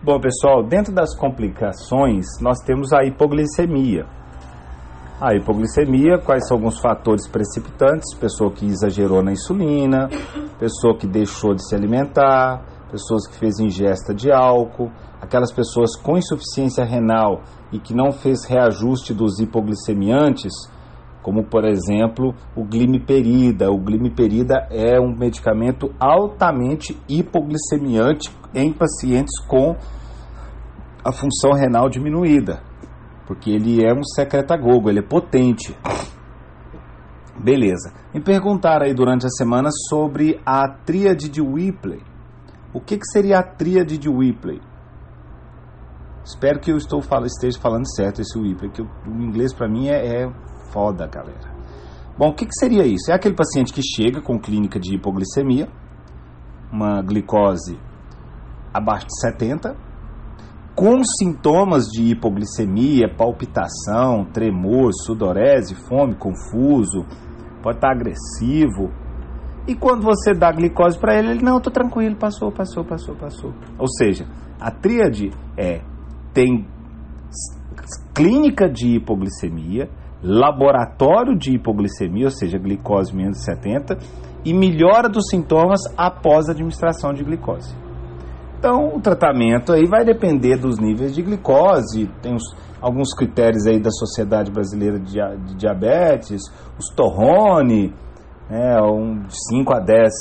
Bom, pessoal, dentro das complicações, nós temos a hipoglicemia. A hipoglicemia, quais são alguns fatores precipitantes? Pessoa que exagerou na insulina, pessoa que deixou de se alimentar, pessoas que fez ingesta de álcool, aquelas pessoas com insuficiência renal e que não fez reajuste dos hipoglicemiantes, como por exemplo o glimiperida. O glimiperida é um medicamento altamente hipoglicemiante em pacientes com a função renal diminuída, porque ele é um secretagogo, ele é potente. Beleza. Me perguntaram aí durante a semana sobre a tríade de Whippley. O que, que seria a tríade de Whippley? Espero que eu estou esteja falando certo esse Whippley, que o, inglês para mim é, é foda, galera. Bom, o que, que seria isso? É aquele paciente que chega com clínica de hipoglicemia, uma glicose abaixo de 70, com sintomas de hipoglicemia, palpitação, tremor, sudorese, fome, confuso, pode estar agressivo. E quando você dá glicose para ele, ele não, tô tranquilo, passou, passou, passou, passou. Ou seja, a tríade é tem clínica de hipoglicemia, laboratório de hipoglicemia, ou seja, glicose menos 70, e melhora dos sintomas após a administração de glicose. Então, o tratamento aí vai depender dos níveis de glicose, tem os, alguns critérios aí da Sociedade Brasileira de, de Diabetes, os torrone, né, um, 5 a 10,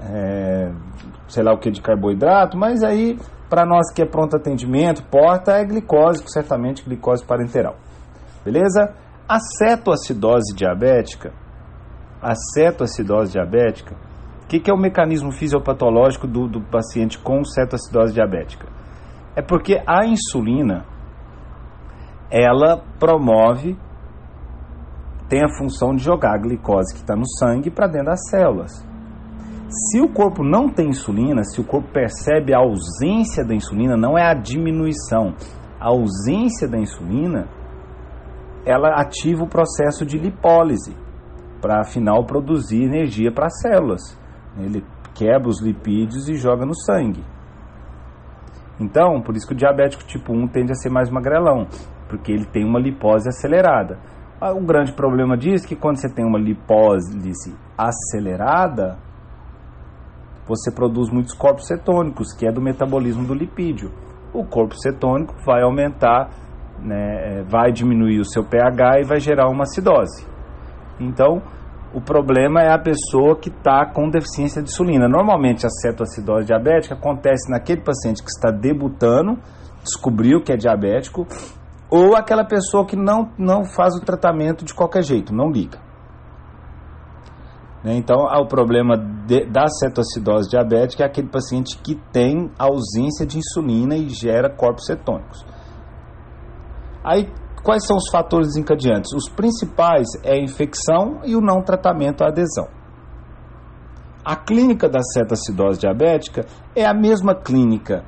é, sei lá o que de carboidrato, mas aí, para nós que é pronto atendimento, porta é glicose, certamente glicose parenteral. Beleza? A cetoacidose diabética, a cetoacidose diabética, que, que, é o mecanismo fisiopatológico do, do paciente com cetoacidose diabética? É porque a insulina, ela promove, tem a função de jogar a glicose que está no sangue para dentro das células. Se o corpo não tem insulina, se o corpo percebe a ausência da insulina, não é a diminuição, a ausência da insulina, ela ativa o processo de lipólise para afinal produzir energia para as células. Ele quebra os lipídios e joga no sangue. Então, por isso que o diabético tipo 1 tende a ser mais magrelão, porque ele tem uma lipose acelerada. Ah, o grande problema disso é que quando você tem uma lipólise acelerada, você produz muitos corpos cetônicos, que é do metabolismo do lipídio. O corpo cetônico vai aumentar né, é, vai diminuir o seu pH e vai gerar uma acidose. Então, o problema é a pessoa que está com deficiência de insulina. Normalmente, a cetoacidose diabética acontece naquele paciente que está debutando, descobriu que é diabético, ou aquela pessoa que não, não faz o tratamento de qualquer jeito, não liga. Né, então, o problema de, da cetoacidose diabética é aquele paciente que tem ausência de insulina e gera corpos cetônicos. Aí, quais são os fatores desencadeantes? Os principais é a infecção e o não tratamento, a adesão. A clínica da cetacidose diabética é a mesma clínica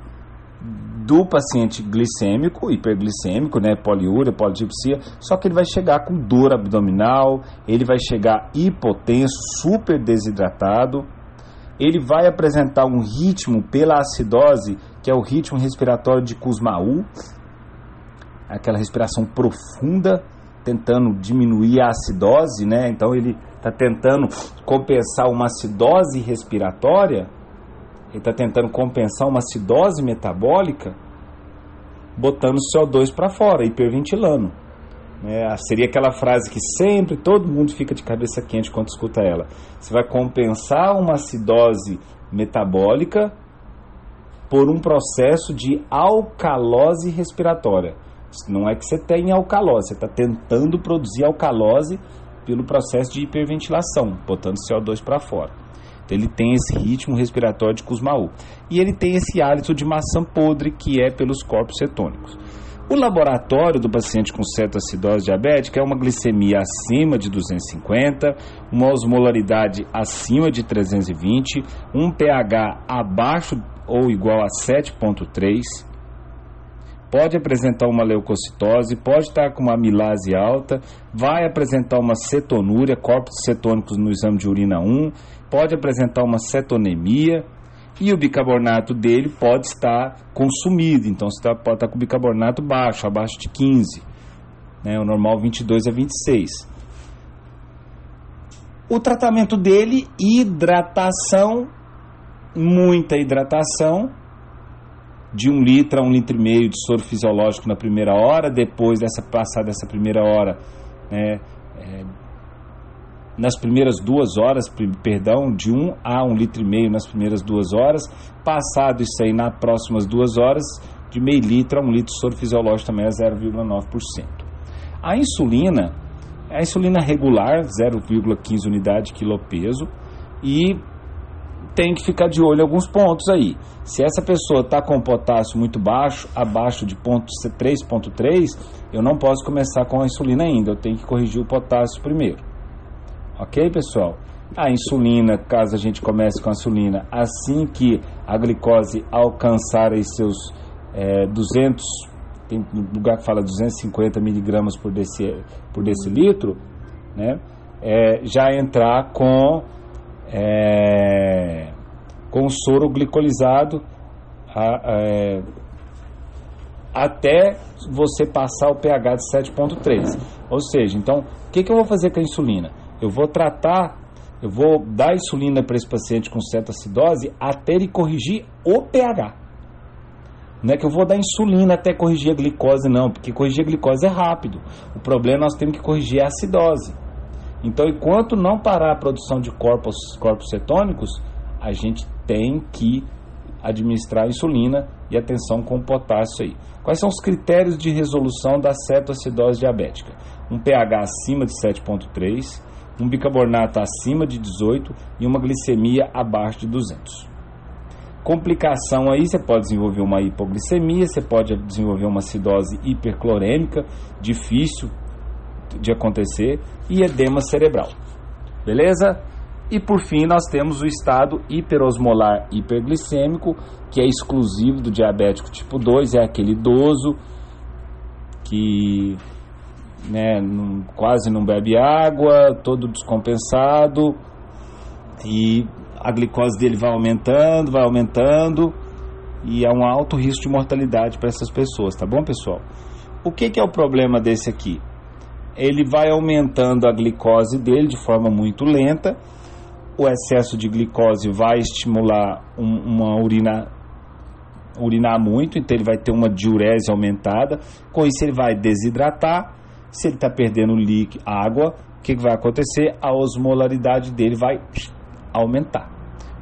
do paciente glicêmico, hiperglicêmico, né, poliúria, polidipsia, só que ele vai chegar com dor abdominal, ele vai chegar hipotenso, super desidratado, ele vai apresentar um ritmo pela acidose, que é o ritmo respiratório de Kussmaul, aquela respiração profunda, tentando diminuir a acidose, né? Então ele está tentando compensar uma acidose respiratória, ele está tentando compensar uma acidose metabólica, botando CO2 para fora, hiperventilando. É, seria aquela frase que sempre todo mundo fica de cabeça quente quando escuta ela. Você vai compensar uma acidose metabólica por um processo de alcalose respiratória. Não é que você tem alcalose, você está tentando produzir alcalose pelo processo de hiperventilação, botando CO2 para fora. Então ele tem esse ritmo respiratório de Kussmaul. E ele tem esse hálito de maçã podre que é pelos corpos cetônicos. O laboratório do paciente com cetoacidose diabética é uma glicemia acima de 250, uma osmolaridade acima de 320, um pH abaixo ou igual a 7.3, pode apresentar uma leucocitose, pode estar com uma amilase alta, vai apresentar uma cetonúria, corpos cetônicos no exame de urina 1, pode apresentar uma cetonemia, E o bicarbonato dele pode estar consumido, então você tá, pode estar com o bicarbonato baixo, abaixo de 15, né? o normal 22 a 26. O tratamento dele, hidratação, muita hidratação, de um litro a um litro e meio de soro fisiológico na primeira hora, depois dessa passar dessa primeira hora, né, é, nas primeiras duas horas, perdão, de um a um litro e meio nas primeiras duas horas, passado isso aí nas próximas duas horas, de meio litro a um litro de soro fisiológico também é 0,9%. A insulina, a insulina regular, 0,15 unidade quilo peso, e tem que ficar de olho em alguns pontos aí. Se essa pessoa está com potássio muito baixo, abaixo de 3,3, eu não posso começar com a insulina ainda, eu tenho que corrigir o potássio primeiro. Ok, pessoal? A insulina, caso a gente comece com a insulina, assim que a glicose alcançar aí seus é, 200, tem lugar que fala 250 miligramas por, por decilitro, né? É, já entrar com é, com soro glicolizado a, é, até você passar o pH de 7,3. Ou seja, então, o que, que eu vou fazer com a insulina? Eu vou tratar, eu vou dar insulina para esse paciente com cetoacidose até ele corrigir o pH. Não é que eu vou dar insulina até corrigir a glicose, não, porque corrigir a glicose é rápido. O problema é nós temos que corrigir a acidose. Então, enquanto não parar a produção de corpos, corpos cetônicos, a gente tem que administrar insulina e atenção com o potássio aí. Quais são os critérios de resolução da cetoacidose diabética? Um pH acima de 7,3, um bicarbonato acima de 18 e uma glicemia abaixo de 200. Complicação aí, você pode desenvolver uma hipoglicemia, você pode desenvolver uma acidose hiperclorêmica, difícil de acontecer e edema cerebral. Beleza? E por fim, nós temos o estado hiperosmolar hiperglicêmico, que é exclusivo do diabético tipo 2, é aquele idoso que né, não, quase não bebe água, todo descompensado e a glicose dele vai aumentando, vai aumentando e há um alto risco de mortalidade para essas pessoas, tá bom, pessoal? O que, que é o problema desse aqui? Ele vai aumentando a glicose dele de forma muito lenta. O excesso de glicose vai estimular um, uma urina urinar muito, então ele vai ter uma diurese aumentada. Com isso ele vai desidratar. Se ele está perdendo líquido, água, o que, que vai acontecer? A osmolaridade dele vai aumentar.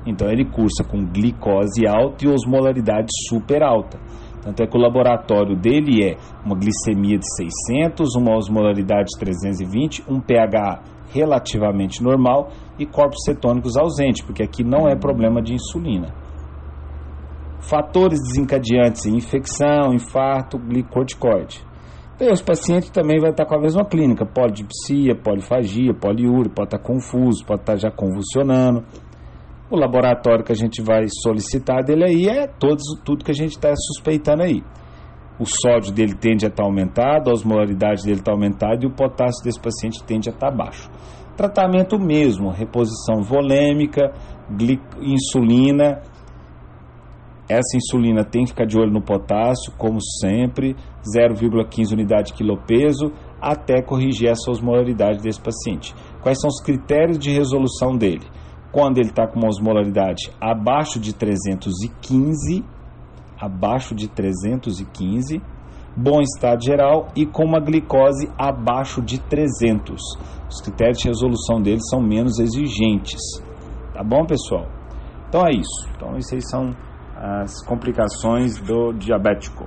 Então ele cursa com glicose alta e osmolaridade super alta. Tanto é que o laboratório dele é uma glicemia de 600, uma osmolaridade de 320, um pH relativamente normal e corpos cetônicos ausentes, porque aqui não é problema de insulina. Fatores desencadeantes: infecção, infarto, glicorticoide. Então, os pacientes também vão estar com a mesma clínica: polidipsia, polifagia, poliúria, pode estar confuso, pode estar já convulsionando. O laboratório que a gente vai solicitar dele aí é todos, tudo que a gente está suspeitando aí. O sódio dele tende a estar tá aumentado, a osmolaridade dele está aumentada e o potássio desse paciente tende a estar tá baixo. Tratamento mesmo, reposição volêmica, insulina. Essa insulina tem que ficar de olho no potássio, como sempre, 0,15 unidade quilo-peso, até corrigir essa osmolaridade desse paciente. Quais são os critérios de resolução dele? Quando ele está com uma osmolaridade abaixo de 315, abaixo de 315, bom estado geral e com uma glicose abaixo de 300. Os critérios de resolução deles são menos exigentes. Tá bom, pessoal? Então é isso. Então, essas são as complicações do diabético.